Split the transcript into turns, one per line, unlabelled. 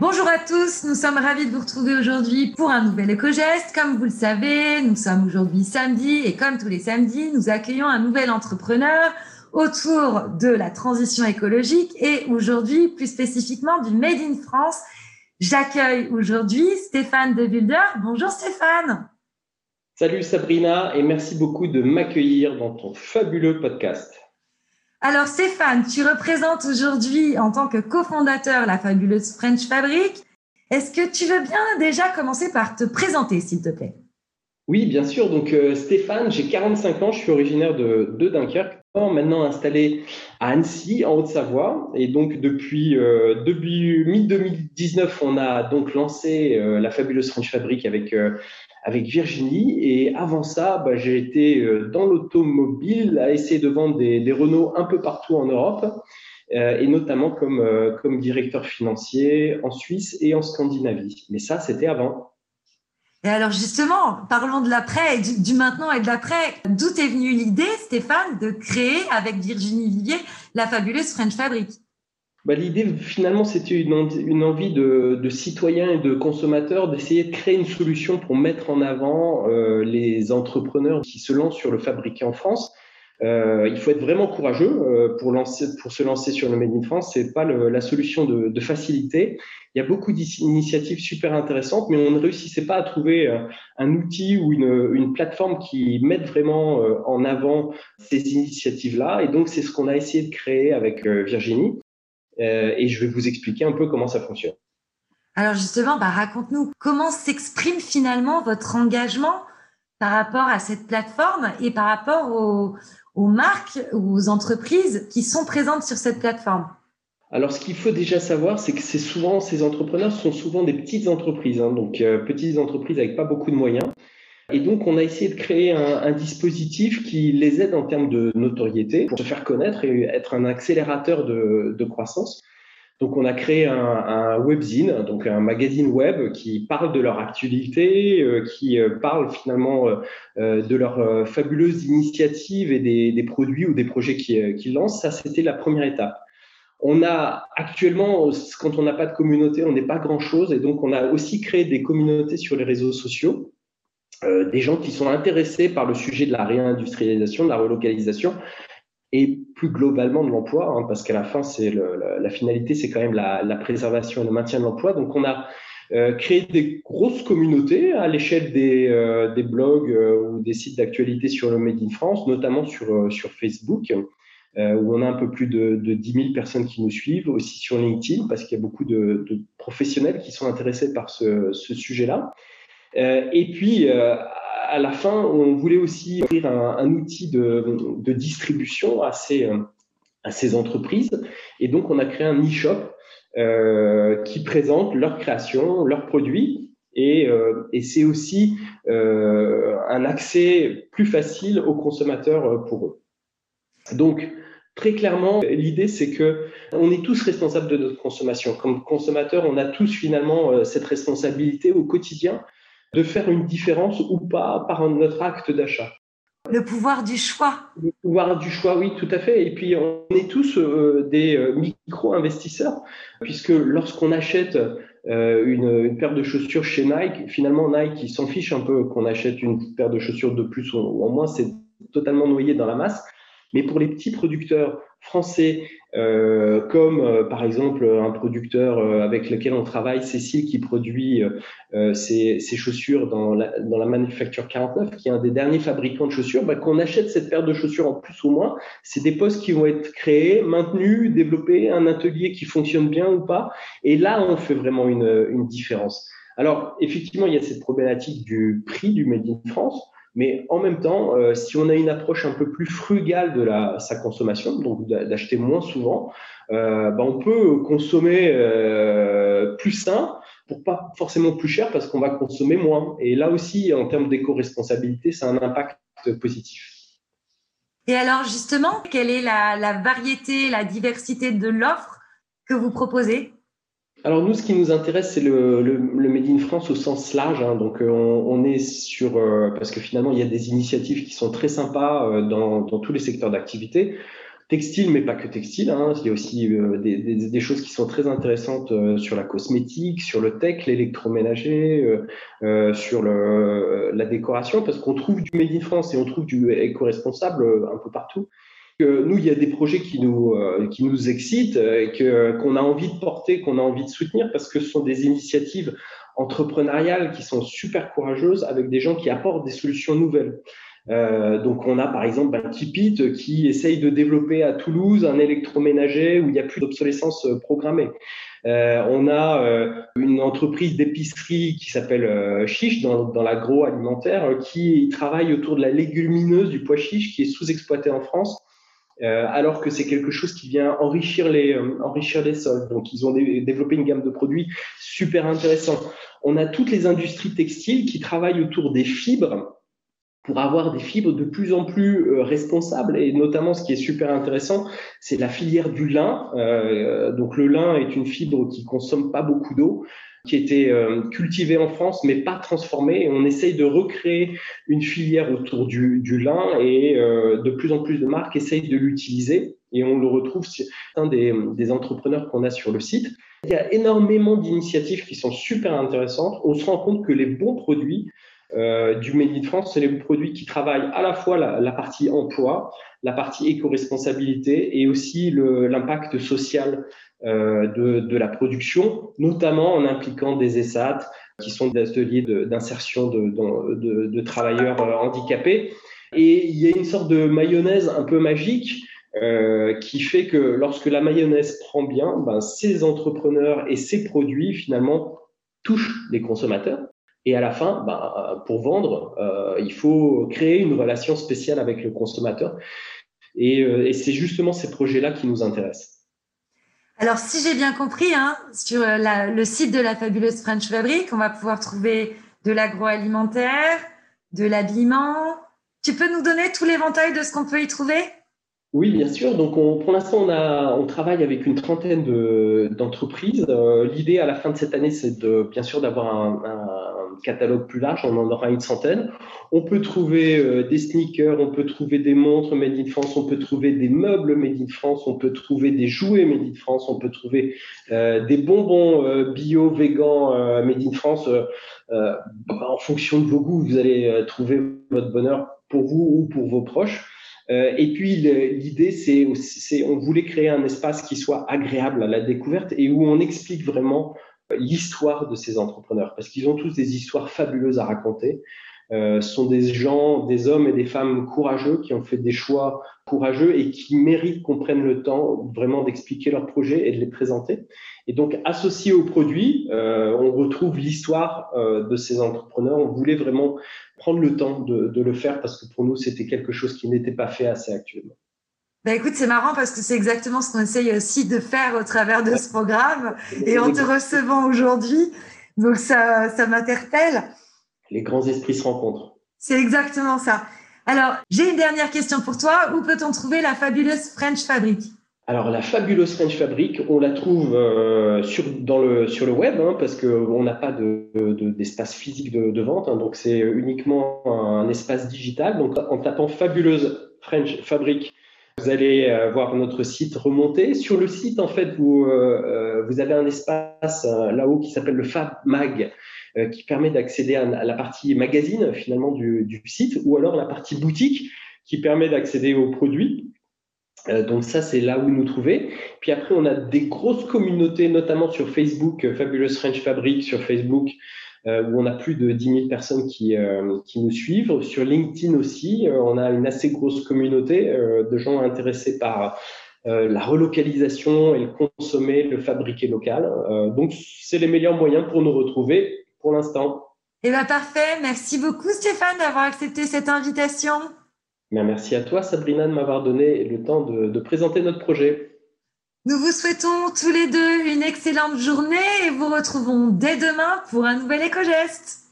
Bonjour à tous, nous sommes ravis de vous retrouver aujourd'hui pour un nouvel éco-geste. Comme vous le savez, nous sommes aujourd'hui samedi et comme tous les samedis, nous accueillons un nouvel entrepreneur autour de la transition écologique et aujourd'hui, plus spécifiquement, du Made in France. J'accueille aujourd'hui Stéphane De Bonjour Stéphane.
Salut Sabrina et merci beaucoup de m'accueillir dans ton fabuleux podcast.
Alors Stéphane, tu représentes aujourd'hui en tant que cofondateur la fabuleuse French Fabric. Est-ce que tu veux bien déjà commencer par te présenter, s'il te plaît?
Oui, bien sûr. Donc euh, Stéphane, j'ai 45 ans, je suis originaire de, Dunkerque, maintenant installé à Annecy, en Haute-Savoie. Et donc depuis, euh, depuis mi-2019, on a donc lancé euh, la fabuleuse French Fabric avec avec Virginie. Et avant ça, bah, j'ai été euh, dans l'automobile à essayer de vendre des, Renault un peu partout en Europe, euh, et notamment comme, euh, comme directeur financier en Suisse et en Scandinavie. Mais ça, c'était avant.
Et alors justement, parlons de l'après, du, du, maintenant et de l'après. D'où est venue l'idée, Stéphane, de créer avec Virginie Vivier la fabuleuse French Fabric?
Bah, L'idée, finalement, c'était une, envie de, citoyens et de consommateurs d'essayer de créer une solution pour mettre en avant euh, les entrepreneurs qui se lancent sur le fabriqué en France. Euh, il faut être vraiment courageux euh, pour, se lancer sur le Made in France. C'est pas la solution de, facilité. Il y a beaucoup d'initiatives super intéressantes, mais on ne réussissait pas à trouver un outil ou une, plateforme qui mette vraiment en avant ces initiatives-là. Et donc, c'est ce qu'on a essayé de créer avec Virginie. Euh, et je vais vous expliquer un peu comment ça fonctionne.
Alors justement, bah, raconte-nous comment s'exprime finalement votre engagement par rapport à cette plateforme et par rapport aux, aux marques ou aux entreprises qui sont présentes sur cette plateforme.
Alors, ce qu'il faut déjà savoir, c'est que c'est souvent ces entrepreneurs sont souvent des petites entreprises, hein, donc euh, petites entreprises avec pas beaucoup de moyens. Et donc, on a essayé de créer un, dispositif qui les aide en termes de notoriété pour se faire connaître et être un accélérateur de, croissance. Donc, on a créé un, un, webzine, donc un magazine web qui parle de leur actualité, euh, qui euh, parle finalement euh, de leurs fabuleuses initiatives et des, produits ou des projets qu'ils qui lancent. Ça, c'était la première étape. On a actuellement, quand on n'a pas de communauté, on n'est pas grand-chose, et donc on a aussi créé des communautés sur les réseaux sociaux euh, des gens qui sont intéressés par le sujet de la réindustrialisation, de la relocalisation et plus globalement de l'emploi, hein, parce qu'à la fin, c'est la, finalité, c'est quand même la, préservation et le maintien de l'emploi. Donc, on a euh, créé des grosses communautés à l'échelle des, euh, blogs ou des sites d'actualité sur le Made in France, notamment sur, Facebook, où on a un peu plus de, de 10 000 personnes qui nous suivent, aussi sur LinkedIn, parce qu'il y a beaucoup de, professionnels qui sont intéressés par ce sujet-là. Euh, et puis, euh, à la fin, on voulait aussi offrir un, outil de, de, distribution à ces, euh, à ces entreprises. Et donc, on a créé un e-shop euh, qui présente leurs créations, leurs produits. Et, euh, et c'est aussi euh, un accès plus facile aux consommateurs pour eux. Donc, très clairement, l'idée, c'est que on est tous responsables de notre consommation. Comme consommateurs, on a tous finalement cette responsabilité au quotidien de faire une différence ou pas par notre acte d'achat.
Le pouvoir du choix.
Le pouvoir du choix, oui, tout à fait. Et puis, on est tous euh, des euh, micro-investisseurs, puisque lorsqu'on achète euh, une, une, paire de chaussures chez Nike, finalement, Nike, il s'en fiche un peu qu'on achète une paire de chaussures de plus ou en moins, c'est totalement noyé dans la masse. Mais pour les petits producteurs français, euh, comme euh, par exemple un producteur euh, avec lequel on travaille, Cécile, qui produit euh, ses, ses, chaussures dans la, dans la Manufacture 49, qui est un des derniers fabricants de chaussures, bah, qu'on achète cette paire de chaussures en plus ou moins, c'est des postes qui vont être créés, maintenus, développés, un atelier qui fonctionne bien ou pas. Et là, on fait vraiment une, une différence. Alors, effectivement, il y a cette problématique du prix du Made in France. Mais en même temps, euh, si on a une approche un peu plus frugale de sa consommation, donc d'acheter moins souvent, euh, ben on peut consommer euh, plus sain pour pas forcément plus cher parce qu'on va consommer moins. Et là aussi, en termes d'éco-responsabilité, ça a un impact positif.
Et alors justement, quelle est la variété, la diversité de l'offre que vous proposez?
Alors nous, ce qui nous intéresse, c'est le, le, le, Made in France au sens large. Hein. Donc euh, on, on, est sur euh, parce que finalement il y a des initiatives qui sont très sympas euh, dans, dans, tous les secteurs d'activité. textile, mais pas que textile. Hein. Il y a aussi des, choses qui sont très intéressantes sur la cosmétique, sur le tech, l'électroménager, sur le, la décoration, parce qu'on trouve du Made in France et on trouve du éco-responsable un peu partout nous, il y a des projets qui nous, euh, qui nous excitent, euh, et que, qu'on a envie de porter, qu'on a envie de soutenir, parce que ce sont des initiatives entrepreneuriales qui sont super courageuses avec des gens qui apportent des solutions nouvelles. Euh, donc, on a par exemple un Kipit qui essaye de développer à Toulouse un électroménager où il n'y a plus d'obsolescence programmée. Euh, on a euh, une entreprise d'épicerie qui s'appelle Chiche dans, dans l'agroalimentaire qui travaille autour de la légumineuse du pois chiche qui est sous-exploité en France euh, alors que c'est quelque chose qui vient enrichir les, euh, enrichir les sols. Donc, ils ont développé une gamme de produits super intéressants. On a toutes les industries textiles qui travaillent autour des fibres pour avoir des fibres de plus en plus euh, responsables et notamment ce qui est super intéressant, c'est la filière du lin. donc le lin est une fibre qui consomme pas beaucoup d'eau qui était euh, en France, mais pas transformé. Et on essaye de recréer une filière autour du, lin et euh, de plus en plus de marques essayent de l'utiliser. Et on le retrouve c'est un des entrepreneurs qu'on a sur le site. Il y a énormément d'initiatives qui sont super intéressantes. On se rend compte que les bons produits euh, du Made in France, c'est les produits qui travaillent à la fois la, la partie emploi, la partie éco-responsabilité et aussi l'impact social euh, de, de, la production, notamment en impliquant des ESAT, qui sont des ateliers d'insertion de, de, de, travailleurs euh, handicapés. Et il y a une sorte de mayonnaise un peu magique euh, qui fait que lorsque la mayonnaise prend bien, ben, ces entrepreneurs et ces produits finalement touchent les consommateurs. Et à la fin, ben, pour vendre, euh, il faut créer une relation spéciale avec le consommateur. Et, euh, et c'est justement ces projets-là qui nous intéressent.
Alors, si j'ai bien compris, hein, sur euh, le site de la fabuleuse French Fabric, on va pouvoir trouver de l'agroalimentaire, de l'habillement. Tu peux nous donner tout l'éventail de ce qu'on peut y trouver?
Oui, bien sûr. Donc, pour l'instant, on, on travaille avec une trentaine d'entreprises. Euh, l'idée à la fin de cette année, c'est de, bien sûr, d'avoir un, catalogue plus large. On en aura une centaine. On peut trouver euh, des sneakers, on peut trouver des montres made in France, on peut trouver des meubles made in France, on peut trouver des jouets made in France, on peut trouver euh, des bonbons bio, vegan made in France. en fonction de vos goûts, vous allez trouver votre bonheur pour vous ou pour vos proches. Euh, et puis l'idée, c'est, on voulait créer un espace qui soit agréable à la découverte et où on explique vraiment euh, l'histoire de ces entrepreneurs, parce qu'ils ont tous des histoires fabuleuses à raconter. Euh, sont des gens, des hommes et des femmes courageux qui ont fait des choix courageux et qui méritent qu'on prenne le temps vraiment d'expliquer leurs projets et de les présenter. Et donc, associé au produit, euh, on retrouve l'histoire euh, de ces entrepreneurs. On voulait vraiment prendre le temps de, de le faire parce que pour nous, c'était quelque chose qui n'était pas fait assez actuellement.
Bah écoute, c'est marrant parce que c'est exactement ce qu'on essaye aussi de faire au travers de ce programme et en te recevant aujourd'hui. Donc, ça, ça m'interpelle
les grands esprits se rencontrent.
C'est exactement ça. Alors, j'ai une dernière question pour toi. Où peut-on trouver la fabuleuse French Fabric?
Alors la fabuleuse French Fabric, on la trouve euh, sur, dans le, sur le web hein, parce qu'on n'a pas d'espace de, physique de, vente, hein, donc c'est uniquement un espace digital. Donc en tapant fabuleuse French Fabric, vous allez euh, voir notre site remonter. Sur le site, en fait, vous, euh, vous avez un espace là-haut qui s'appelle le Fab Mag. Euh, qui permet d'accéder à, la partie magazine finalement du, site ou alors la partie boutique qui permet d'accéder aux produits. Euh, donc ça, c'est là où nous trouver. Puis après, on a des grosses communautés, notamment sur Facebook, euh, Fabulous French Fabric sur Facebook, euh, où on a plus de 10 000 personnes qui, qui nous suivent. Sur LinkedIn aussi, on a une assez grosse communauté de gens intéressés par la relocalisation et le consommer, le fabriquer local. donc, c'est les meilleurs moyens pour nous retrouver pour l'instant.
Eh bien, parfait. Merci beaucoup, Stéphane, d'avoir accepté cette invitation.
Bien, merci à toi, Sabrina, de m'avoir donné le temps de, de présenter notre projet.
Nous vous souhaitons tous les deux une excellente journée et vous retrouvons dès demain pour un nouvel éco-geste.